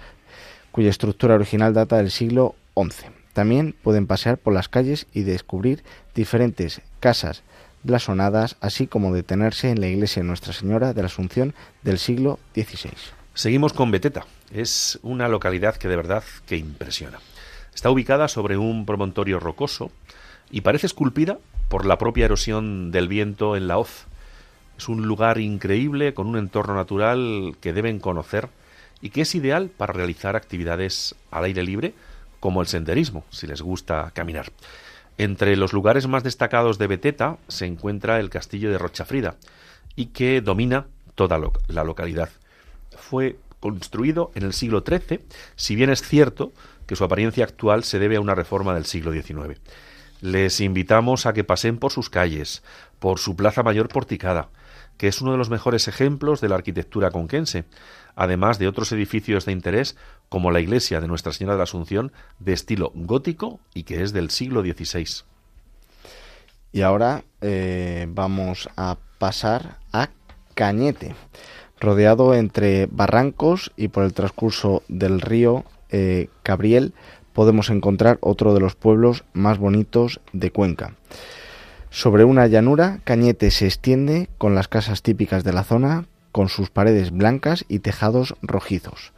cuya estructura original data del siglo XI. También pueden pasear por las calles y descubrir diferentes casas blasonadas, así como detenerse en la iglesia Nuestra Señora de la Asunción del siglo XVI. Seguimos con Beteta. Es una localidad que de verdad que impresiona. Está ubicada sobre un promontorio rocoso y parece esculpida por la propia erosión del viento en la hoz. Es un lugar increíble con un entorno natural que deben conocer y que es ideal para realizar actividades al aire libre como el senderismo, si les gusta caminar. Entre los lugares más destacados de Beteta se encuentra el castillo de Rochafrida y que domina toda la localidad. Fue construido en el siglo XIII, si bien es cierto que su apariencia actual se debe a una reforma del siglo XIX. Les invitamos a que pasen por sus calles, por su plaza mayor porticada, que es uno de los mejores ejemplos de la arquitectura conquense, además de otros edificios de interés como la iglesia de Nuestra Señora de la Asunción de estilo gótico y que es del siglo XVI. Y ahora eh, vamos a pasar a Cañete, rodeado entre barrancos y por el transcurso del río eh, Cabriel podemos encontrar otro de los pueblos más bonitos de Cuenca. Sobre una llanura, Cañete se extiende con las casas típicas de la zona, con sus paredes blancas y tejados rojizos.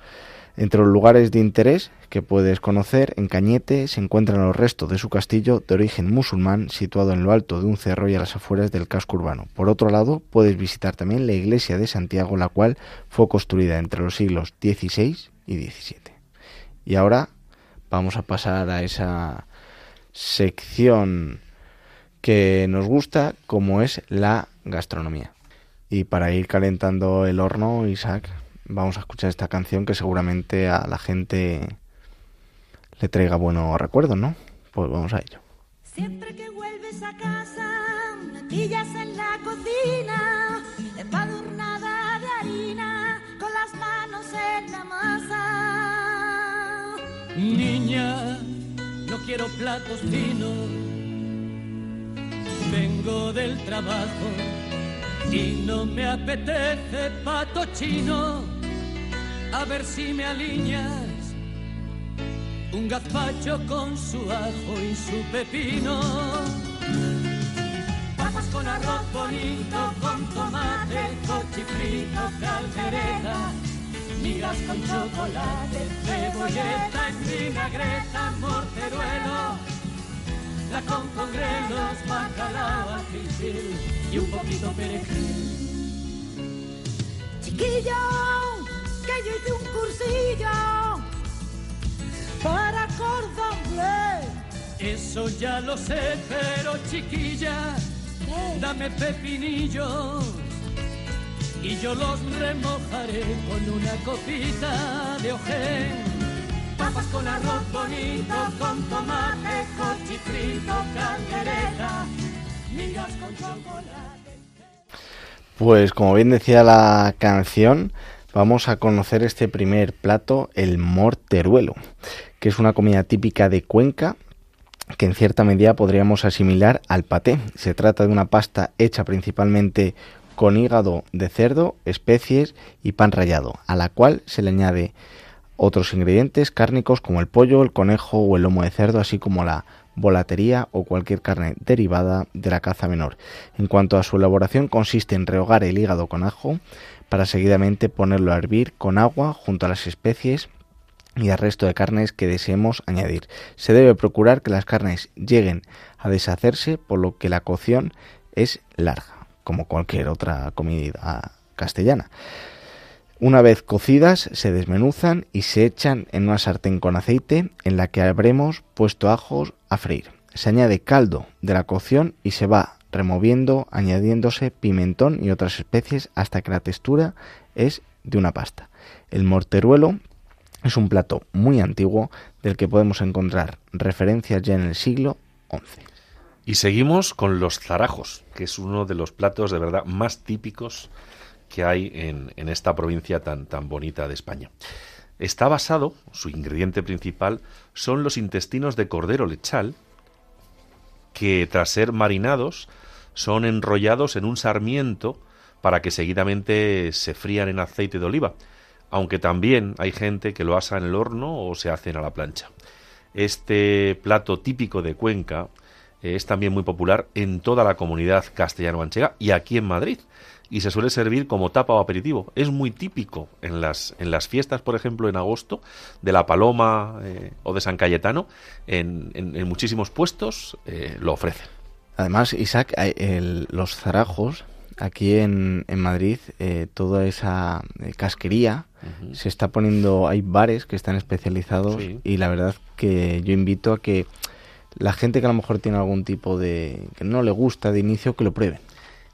Entre los lugares de interés que puedes conocer en Cañete se encuentran los restos de su castillo de origen musulmán situado en lo alto de un cerro y a las afueras del casco urbano. Por otro lado, puedes visitar también la iglesia de Santiago, la cual fue construida entre los siglos XVI y XVII. Y ahora vamos a pasar a esa sección que nos gusta, como es la gastronomía. Y para ir calentando el horno, Isaac, vamos a escuchar esta canción que seguramente a la gente le traiga buenos recuerdos, ¿no? Pues vamos a ello. Siempre que vuelves a casa, en la Niña, no quiero platos finos, vengo del trabajo y no me apetece pato chino, a ver si me alineas un gazpacho con su ajo y su pepino. Papas con arroz bonito, con tomate, cochifrito, caldereta, migas con chocolate, cebolleta en vinagreta, morteruelo. La con congrelos, bacalao, acrisil y un poquito perejil. Chiquillo, que yo hice un cursillo para cordon Eso ya lo sé, pero chiquilla, dame pepinillos y yo los remojaré con una copita de ojén papas con arroz bonito, con tomate, cochifrito, caldereta, migas con chocolate. Pues como bien decía la canción, vamos a conocer este primer plato, el morteruelo, que es una comida típica de Cuenca que en cierta medida podríamos asimilar al paté. Se trata de una pasta hecha principalmente con hígado de cerdo, especies y pan rallado, a la cual se le añade otros ingredientes cárnicos como el pollo, el conejo o el lomo de cerdo, así como la volatería o cualquier carne derivada de la caza menor. En cuanto a su elaboración, consiste en rehogar el hígado con ajo para seguidamente ponerlo a hervir con agua junto a las especies y al resto de carnes que deseemos añadir. Se debe procurar que las carnes lleguen a deshacerse, por lo que la cocción es larga, como cualquier otra comida castellana. Una vez cocidas se desmenuzan y se echan en una sartén con aceite en la que habremos puesto ajos a freír. Se añade caldo de la cocción y se va removiendo añadiéndose pimentón y otras especies hasta que la textura es de una pasta. El morteruelo es un plato muy antiguo del que podemos encontrar referencias ya en el siglo XI. Y seguimos con los zarajos, que es uno de los platos de verdad más típicos que hay en, en esta provincia tan, tan bonita de España. Está basado, su ingrediente principal, son los intestinos de cordero lechal, que tras ser marinados son enrollados en un sarmiento para que seguidamente se frían en aceite de oliva, aunque también hay gente que lo asa en el horno o se hacen a la plancha. Este plato típico de Cuenca es también muy popular en toda la comunidad castellano-manchega y aquí en Madrid. Y se suele servir como tapa o aperitivo. Es muy típico en las, en las fiestas, por ejemplo, en agosto, de la Paloma eh, o de San Cayetano. En, en, muchísimos puestos eh, lo ofrecen. Además, Isaac, el, los zarajos, aquí en, en Madrid, eh, toda esa eh, casquería se está poniendo, hay bares que están especializados y la verdad que yo invito a que la gente que a lo mejor tiene algún tipo de que no le gusta de inicio que lo prueben.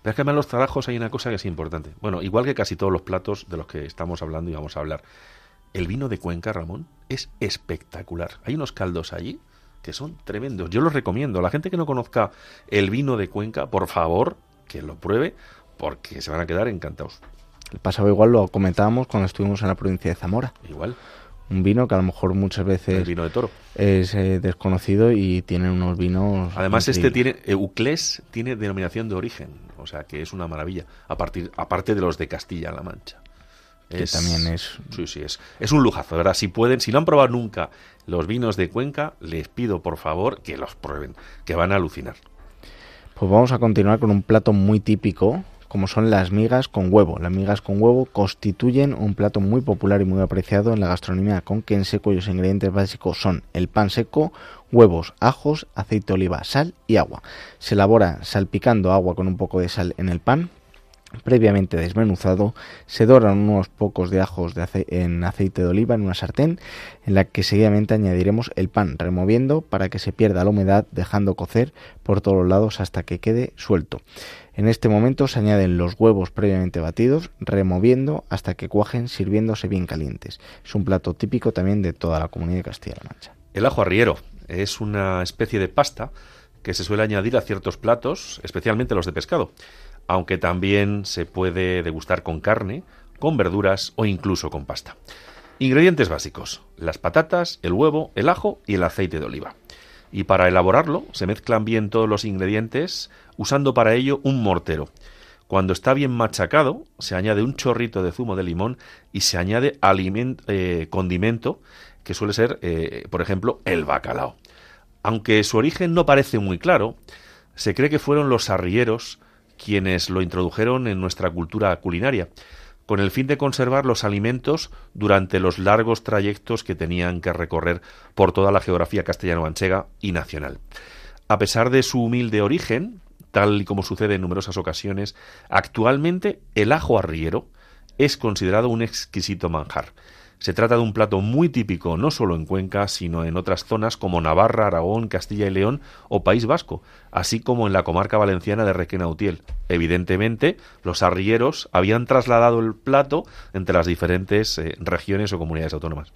Pero es que además los zarajos hay una cosa que es importante. Bueno, igual que casi todos los platos de los que estamos hablando y vamos a hablar. El vino de Cuenca, Ramón, es espectacular. Hay unos caldos allí que son tremendos. Yo los recomiendo. La gente que no conozca el vino de Cuenca, por favor, que lo pruebe, porque se van a quedar encantados. El pasado igual lo comentábamos cuando estuvimos en la provincia de Zamora. Igual. Un vino que a lo mejor muchas veces el vino de toro es eh, desconocido y tienen unos vinos. Además este tiene Euclés tiene denominación de origen, o sea que es una maravilla. A partir aparte de los de Castilla-La Mancha. Que también es. Sí, sí, es, es un lujazo, ¿verdad? Si pueden, si no han probado nunca los vinos de Cuenca, les pido por favor que los prueben, que van a alucinar. Pues vamos a continuar con un plato muy típico como son las migas con huevo. Las migas con huevo constituyen un plato muy popular y muy apreciado en la gastronomía conquense cuyos ingredientes básicos son el pan seco, huevos, ajos, aceite de oliva, sal y agua. Se elabora salpicando agua con un poco de sal en el pan, previamente desmenuzado, se doran unos pocos de ajos en aceite de oliva en una sartén en la que seguidamente añadiremos el pan removiendo para que se pierda la humedad dejando cocer por todos los lados hasta que quede suelto. En este momento se añaden los huevos previamente batidos, removiendo hasta que cuajen, sirviéndose bien calientes. Es un plato típico también de toda la comunidad de Castilla-La Mancha. El ajo arriero es una especie de pasta que se suele añadir a ciertos platos, especialmente los de pescado, aunque también se puede degustar con carne, con verduras o incluso con pasta. Ingredientes básicos: las patatas, el huevo, el ajo y el aceite de oliva. Y para elaborarlo se mezclan bien todos los ingredientes usando para ello un mortero. Cuando está bien machacado, se añade un chorrito de zumo de limón y se añade eh, condimento, que suele ser, eh, por ejemplo, el bacalao. Aunque su origen no parece muy claro, se cree que fueron los arrieros quienes lo introdujeron en nuestra cultura culinaria, con el fin de conservar los alimentos durante los largos trayectos que tenían que recorrer por toda la geografía castellano-manchega y nacional. A pesar de su humilde origen, tal y como sucede en numerosas ocasiones, actualmente el ajo arriero es considerado un exquisito manjar. Se trata de un plato muy típico no solo en Cuenca, sino en otras zonas como Navarra, Aragón, Castilla y León o País Vasco, así como en la comarca valenciana de Requena-Utiel. Evidentemente, los arrieros habían trasladado el plato entre las diferentes eh, regiones o comunidades autónomas.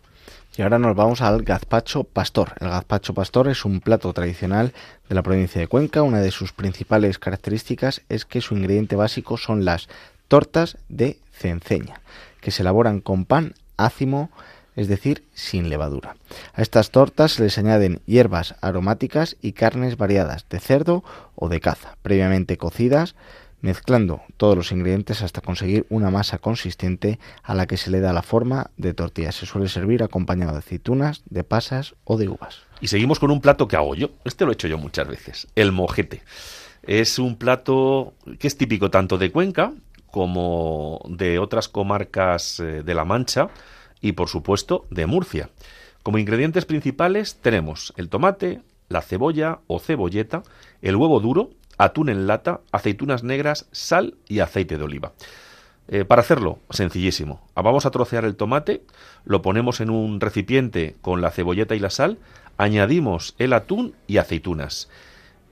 Y ahora nos vamos al gazpacho pastor. El gazpacho pastor es un plato tradicional de la provincia de Cuenca. Una de sus principales características es que su ingrediente básico son las tortas de cenceña, que se elaboran con pan ácimo, es decir, sin levadura. A estas tortas se les añaden hierbas aromáticas y carnes variadas de cerdo o de caza, previamente cocidas, mezclando todos los ingredientes hasta conseguir una masa consistente a la que se le da la forma de tortilla. Se suele servir acompañado de aceitunas, de pasas o de uvas. Y seguimos con un plato que hago yo. Este lo he hecho yo muchas veces. El mojete. Es un plato que es típico tanto de Cuenca como de otras comarcas eh, de La Mancha y por supuesto de Murcia. Como ingredientes principales tenemos el tomate, la cebolla o cebolleta, el huevo duro, atún en lata, aceitunas negras, sal y aceite de oliva. Eh, para hacerlo, sencillísimo. Vamos a trocear el tomate, lo ponemos en un recipiente con la cebolleta y la sal, añadimos el atún y aceitunas.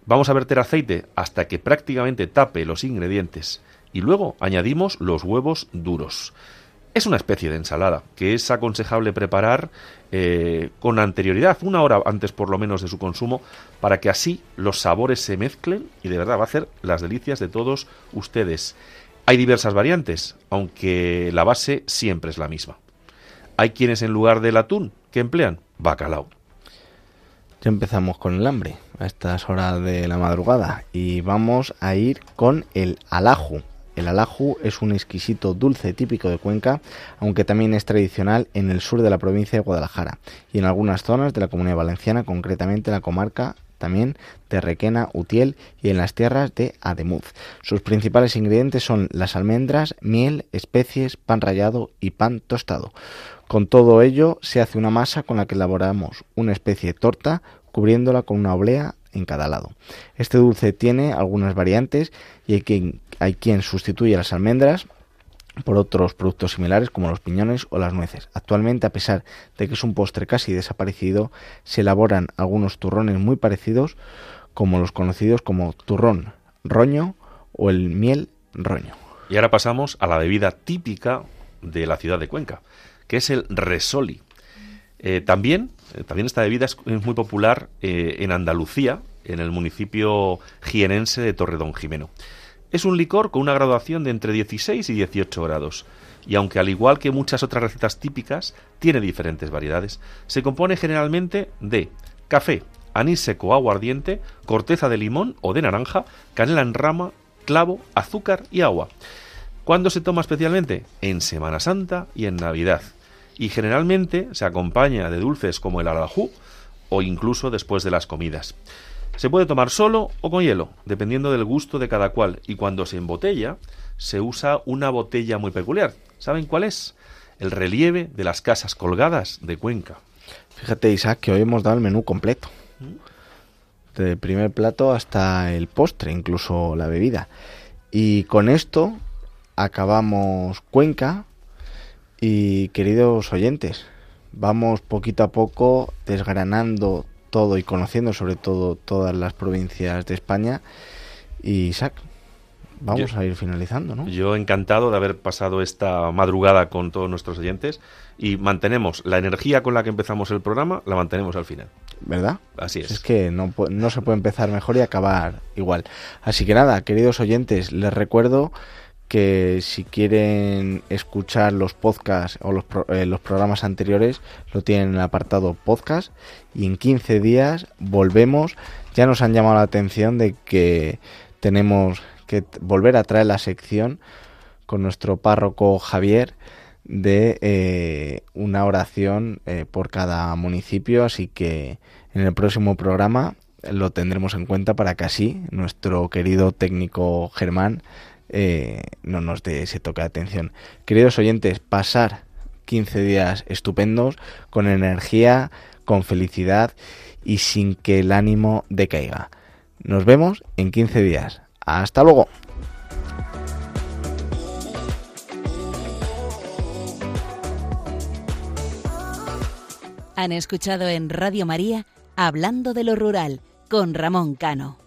Vamos a verter aceite hasta que prácticamente tape los ingredientes y luego añadimos los huevos duros. Es una especie de ensalada que es aconsejable preparar eh, con anterioridad, una hora antes por lo menos de su consumo, para que así los sabores se mezclen y de verdad va a hacer las delicias de todos ustedes. Hay diversas variantes, aunque la base siempre es la misma. Hay quienes en lugar del atún que emplean bacalao. Ya empezamos con el hambre a estas horas de la madrugada y vamos a ir con el alaju. El alaju es un exquisito dulce típico de Cuenca, aunque también es tradicional en el sur de la provincia de Guadalajara y en algunas zonas de la Comunidad Valenciana, concretamente en la comarca también de Requena, Utiel y en las tierras de Ademuz. Sus principales ingredientes son las almendras, miel, especies, pan rallado y pan tostado. Con todo ello se hace una masa con la que elaboramos una especie de torta cubriéndola con una oblea en cada lado. Este dulce tiene algunas variantes y hay quien, hay quien sustituye las almendras por otros productos similares como los piñones o las nueces. Actualmente, a pesar de que es un postre casi desaparecido, se elaboran algunos turrones muy parecidos como los conocidos como turrón roño o el miel roño. Y ahora pasamos a la bebida típica de la ciudad de Cuenca, que es el resoli. Eh, también, eh, también esta bebida es, muy popular eh, en Andalucía, en el municipio jienense de Torredón Jimeno. Es un licor con una graduación de entre 16 y 18 grados, y aunque al igual que muchas otras recetas típicas, tiene diferentes variedades, se compone generalmente de café, anís seco aguardiente, corteza de limón o de naranja, canela en rama, clavo, azúcar y agua. ¿Cuándo se toma especialmente? En Semana Santa y en Navidad y generalmente se acompaña de dulces como el alajú o incluso después de las comidas. Se puede tomar solo o con hielo, dependiendo del gusto de cada cual, y cuando se embotella, se usa una botella muy peculiar. ¿Saben cuál es? El relieve de las casas colgadas de Cuenca. Fíjate, Isaac, que hoy hemos dado el menú completo. Del primer plato hasta el postre, incluso la bebida. Y con esto acabamos Cuenca, y queridos oyentes, vamos poquito a poco desgranando todo y conociendo sobre todo todas las provincias de España. Y Isaac, vamos a ir finalizando, ¿no? Yo encantado de haber pasado esta madrugada con todos nuestros oyentes y mantenemos la energía con la que empezamos el programa, la mantenemos al final. ¿Verdad? Así es. Es que no, no se puede empezar mejor y acabar igual. Así que nada, queridos oyentes, les recuerdo que si quieren escuchar los podcasts o los, eh, los, programas anteriores, lo tienen en el apartado podcast y en 15 días volvemos. Ya nos han llamado la atención de que tenemos que volver a traer la sección con nuestro párroco Javier de eh, una oración eh, por cada municipio, así que en el próximo programa lo tendremos en cuenta para que así nuestro querido técnico Germán eh, no nos dé ese toque de atención. Queridos oyentes, pasar 15 días estupendos, con energía, con felicidad y sin que el ánimo decaiga. Nos vemos en 15 días. Hasta luego. Han escuchado en Radio María Hablando de lo Rural con Ramón Cano.